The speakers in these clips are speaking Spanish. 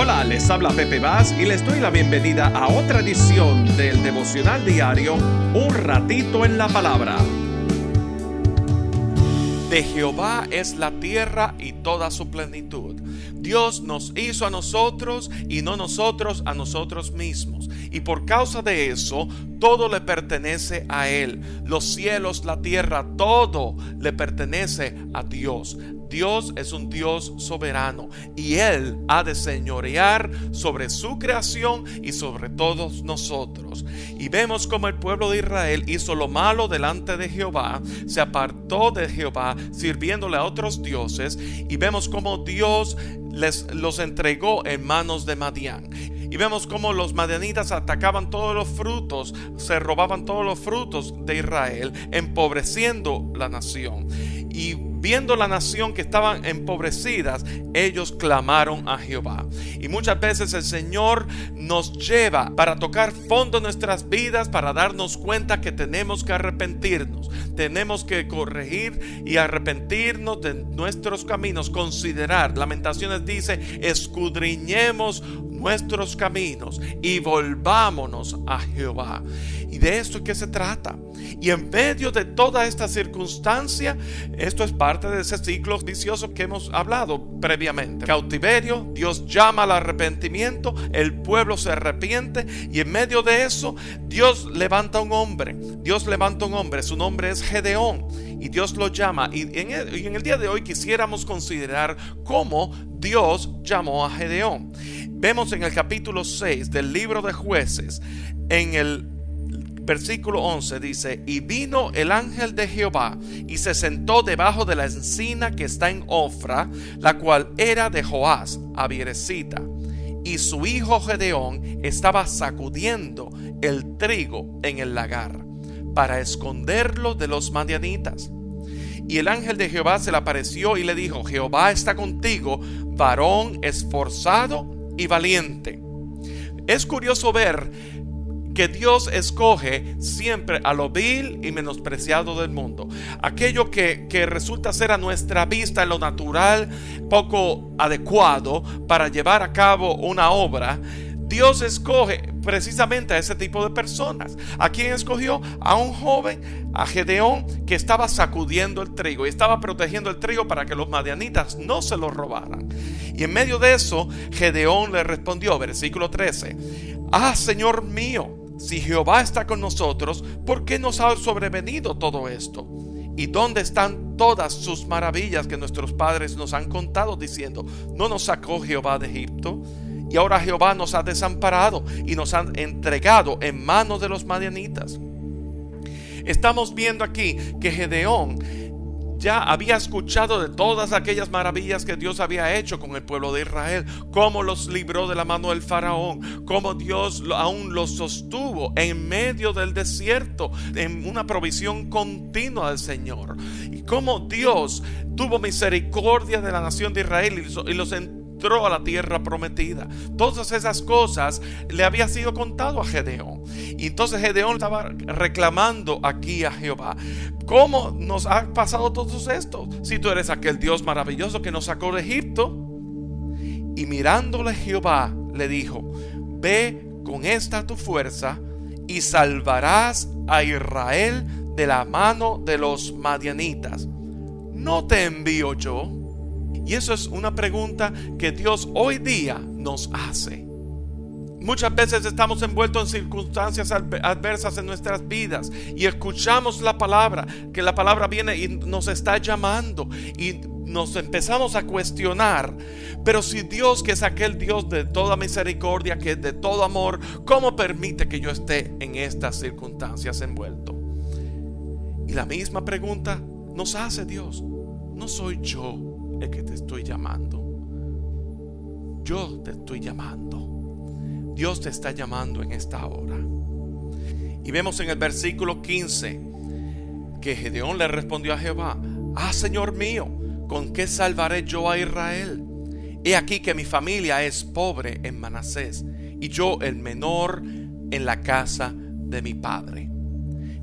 Hola, les habla Pepe Vaz y les doy la bienvenida a otra edición del devocional diario Un ratito en la palabra. De Jehová es la tierra y toda su plenitud. Dios nos hizo a nosotros y no nosotros a nosotros mismos. Y por causa de eso, todo le pertenece a Él. Los cielos, la tierra, todo le pertenece a Dios. Dios es un Dios soberano y Él ha de señorear sobre su creación y sobre todos nosotros. Y vemos como el pueblo de Israel hizo lo malo delante de Jehová, se apartó de Jehová sirviéndole a otros dioses y vemos como Dios les los entregó en manos de Madián. Y vemos cómo los madianitas atacaban todos los frutos, se robaban todos los frutos de Israel, empobreciendo la nación. Y viendo la nación que estaban empobrecidas, ellos clamaron a Jehová. Y muchas veces el Señor nos lleva para tocar fondo nuestras vidas, para darnos cuenta que tenemos que arrepentirnos, tenemos que corregir y arrepentirnos de nuestros caminos, considerar. Lamentaciones dice, escudriñemos nuestros caminos y volvámonos a Jehová. Y de esto es que se trata. Y en medio de toda esta circunstancia, esto es parte de ese ciclo vicioso que hemos hablado previamente. Cautiverio, Dios llama al arrepentimiento, el pueblo se arrepiente y en medio de eso Dios levanta un hombre. Dios levanta un hombre, su nombre es Gedeón y Dios lo llama. Y en el, día de hoy quisiéramos considerar cómo Dios llamó a Gedeón. Vemos en el capítulo 6 del libro de jueces, en el versículo 11 dice, y vino el ángel de Jehová y se sentó debajo de la encina que está en Ofra, la cual era de Joás, Abierecita. Y su hijo Gedeón estaba sacudiendo el trigo en el lagar para esconderlo de los madianitas. Y el ángel de Jehová se le apareció y le dijo, Jehová está contigo, varón esforzado y valiente. Es curioso ver que Dios escoge siempre a lo vil y menospreciado del mundo. Aquello que, resulta ser a nuestra vista en lo natural poco adecuado para llevar a cabo una obra. Dios escoge precisamente a ese tipo de personas. ¿A quién escogió? A un joven, a Gedeón, que estaba sacudiendo el trigo y estaba protegiendo el trigo para que los madianitas no se lo robaran. Y en medio de eso, Gedeón le respondió, versículo 13, Ah, Señor mío, si Jehová está con nosotros, ¿por qué nos ha sobrevenido todo esto? ¿Y dónde están todas sus maravillas que nuestros padres nos han contado diciendo, no nos sacó Jehová de Egipto? Y ahora Jehová nos ha desamparado y nos ha entregado en manos de los madianitas. Estamos viendo aquí que Gedeón ya había escuchado de todas aquellas maravillas que Dios había hecho con el pueblo de Israel, cómo los libró de la mano del faraón, cómo Dios aún los sostuvo en medio del desierto, en una provisión continua del Señor, y cómo Dios tuvo misericordia de la nación de Israel y los entró a la tierra prometida. Todas esas cosas le había sido contado a Gedeón. Y entonces Gedeón estaba reclamando aquí a Jehová. ¿Cómo nos ha pasado todo esto? Si tú eres aquel Dios maravilloso que nos sacó de Egipto. Y mirándole Jehová le dijo, ve con esta tu fuerza y salvarás a Israel de la mano de los madianitas. ¿No te envío yo? Y eso es una pregunta que Dios hoy día nos hace. Muchas veces estamos envueltos en circunstancias adversas en nuestras vidas y escuchamos la palabra, que la palabra viene y nos está llamando y nos empezamos a cuestionar. Pero si Dios, que es aquel Dios de toda misericordia, que es de todo amor, ¿cómo permite que yo esté en estas circunstancias envuelto? Y la misma pregunta nos hace Dios. No soy yo el que te estoy llamando. Yo te estoy llamando. Dios te está llamando en esta hora. Y vemos en el versículo 15 que Gedeón le respondió a Jehová, ah Señor mío, ¿con qué salvaré yo a Israel? He aquí que mi familia es pobre en Manasés y yo el menor en la casa de mi padre.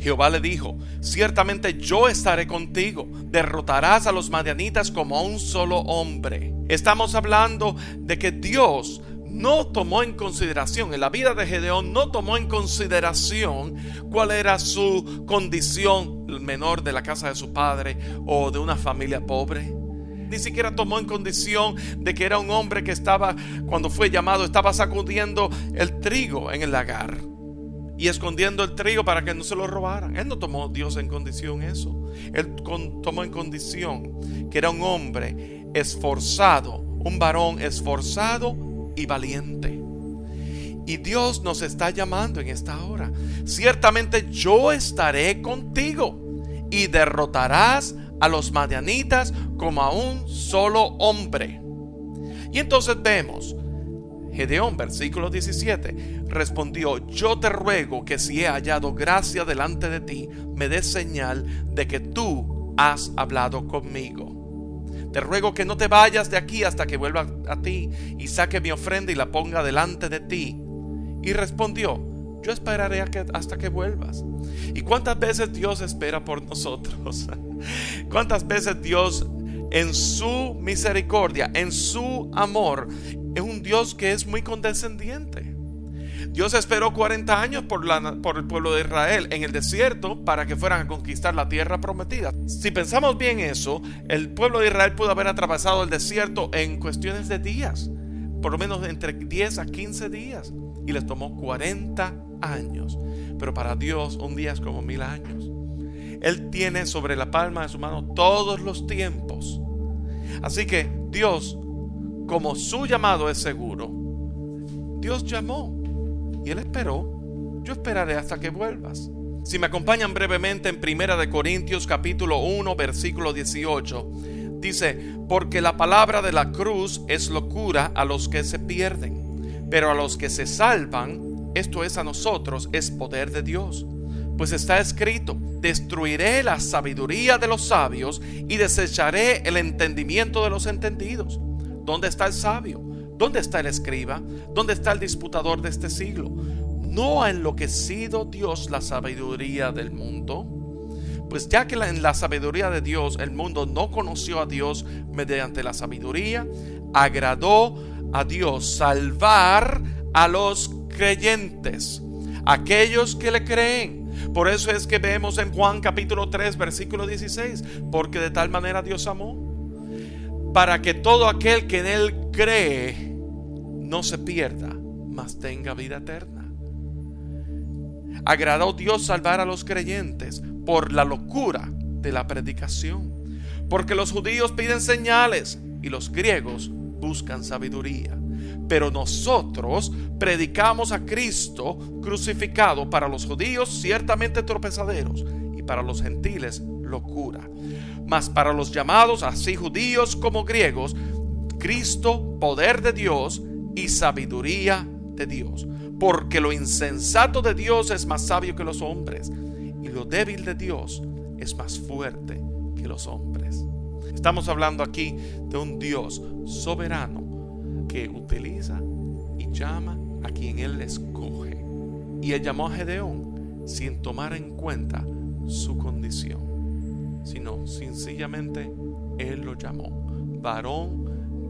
Jehová le dijo, ciertamente yo estaré contigo, derrotarás a los madianitas como a un solo hombre. Estamos hablando de que Dios no tomó en consideración, en la vida de Gedeón no tomó en consideración cuál era su condición, menor de la casa de su padre o de una familia pobre. Ni siquiera tomó en condición de que era un hombre que estaba, cuando fue llamado, estaba sacudiendo el trigo en el lagar y escondiendo el trigo para que no se lo robaran. Él no tomó Dios en condición eso. Él tomó en condición que era un hombre esforzado, un varón esforzado y valiente. Y Dios nos está llamando en esta hora. Ciertamente yo estaré contigo y derrotarás a los madianitas como a un solo hombre. Y entonces vemos, Gedeón, versículo 17, respondió, yo te ruego que si he hallado gracia delante de ti, me des señal de que tú has hablado conmigo. Te ruego que no te vayas de aquí hasta que vuelva a ti y saque mi ofrenda y la ponga delante de ti. Y respondió, yo esperaré hasta que vuelvas. ¿Y cuántas veces Dios espera por nosotros? ¿Cuántas veces Dios en su misericordia, en su amor, es un Dios que es muy condescendiente? Dios esperó 40 años por, el pueblo de Israel en el desierto para que fueran a conquistar la tierra prometida. Si pensamos bien eso, el pueblo de Israel pudo haber atravesado el desierto en cuestiones de días, por lo menos entre 10 a 15 días, y les tomó 40 años. Pero para Dios un día es como mil años. Él tiene sobre la palma de su mano todos los tiempos. Así que Dios, como su llamado es seguro, Dios llamó y él esperó. Yo esperaré hasta que vuelvas. Si me acompañan brevemente en Primera de Corintios capítulo 1 versículo 18, dice, porque la palabra de la cruz es locura a los que se pierden, pero a los que se salvan, esto es a nosotros, es poder de Dios. Pues está escrito, destruiré la sabiduría de los sabios y desecharé el entendimiento de los entendidos. ¿Dónde está el sabio? ¿Dónde está el escriba? ¿Dónde está el disputador de este siglo? ¿No ha enloquecido Dios la sabiduría del mundo? Pues ya que en la sabiduría de Dios el mundo no conoció a Dios mediante la sabiduría, agradó a Dios salvar a los creyentes, aquellos que le creen. Por eso es que vemos en Juan capítulo 3 versículo 16, porque de tal manera Dios amó para que todo aquel que en Él cree no se pierda, mas tenga vida eterna. Agradó Dios salvar a los creyentes por la locura de la predicación, porque los judíos piden señales y los griegos buscan sabiduría. Pero nosotros predicamos a Cristo crucificado para los judíos ciertamente tropezaderos y para los gentiles locura mas para los llamados, así judíos como griegos, Cristo, poder de Dios y sabiduría de Dios. Porque lo insensato de Dios es más sabio que los hombres, y lo débil de Dios es más fuerte que los hombres. Estamos hablando aquí de un Dios soberano que utiliza y llama a quien Él escoge. Y Él llamó a Gedeón sin tomar en cuenta su condición sino sencillamente Él lo llamó varón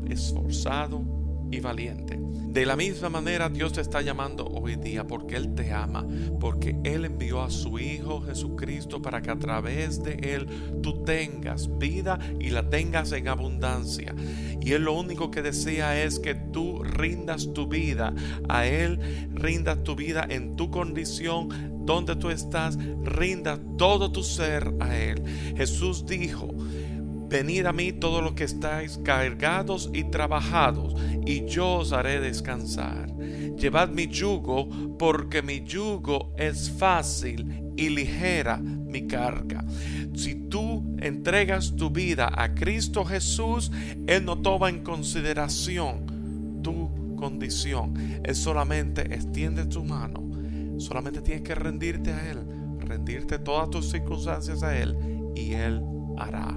esforzado y valiente. De la misma manera Dios te está llamando hoy día porque Él te ama, porque Él envió a su Hijo Jesucristo para que a través de Él tú tengas vida y la tengas en abundancia. Y Él lo único que desea es que tú rindas tu vida a Él, rindas tu vida en tu condición donde tú estás, rinda todo tu ser a Él. Jesús dijo, Venid a mí todos los que estáis cargados y trabajados, y yo os haré descansar. Llevad mi yugo, porque mi yugo es fácil y ligera mi carga. Si tú entregas tu vida a Cristo Jesús, Él no toma en consideración tu condición. Él solamente extiende tu mano. Solamente tienes que rendirte a Él, rendirte todas tus circunstancias a Él, y Él hará.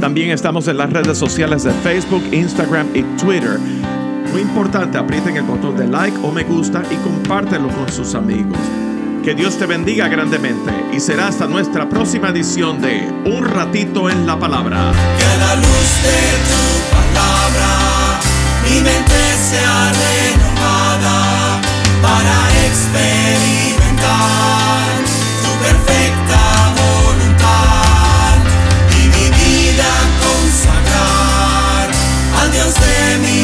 También estamos en las redes sociales de Facebook, Instagram y Twitter. Muy importante, aprieten el botón de like o me gusta y compártelo con sus amigos. Que Dios te bendiga grandemente y será hasta nuestra próxima edición de Un ratito en la palabra. Que la luz de tu palabra mi mente sea renovada para experimentar tu perfecta aviões de mim.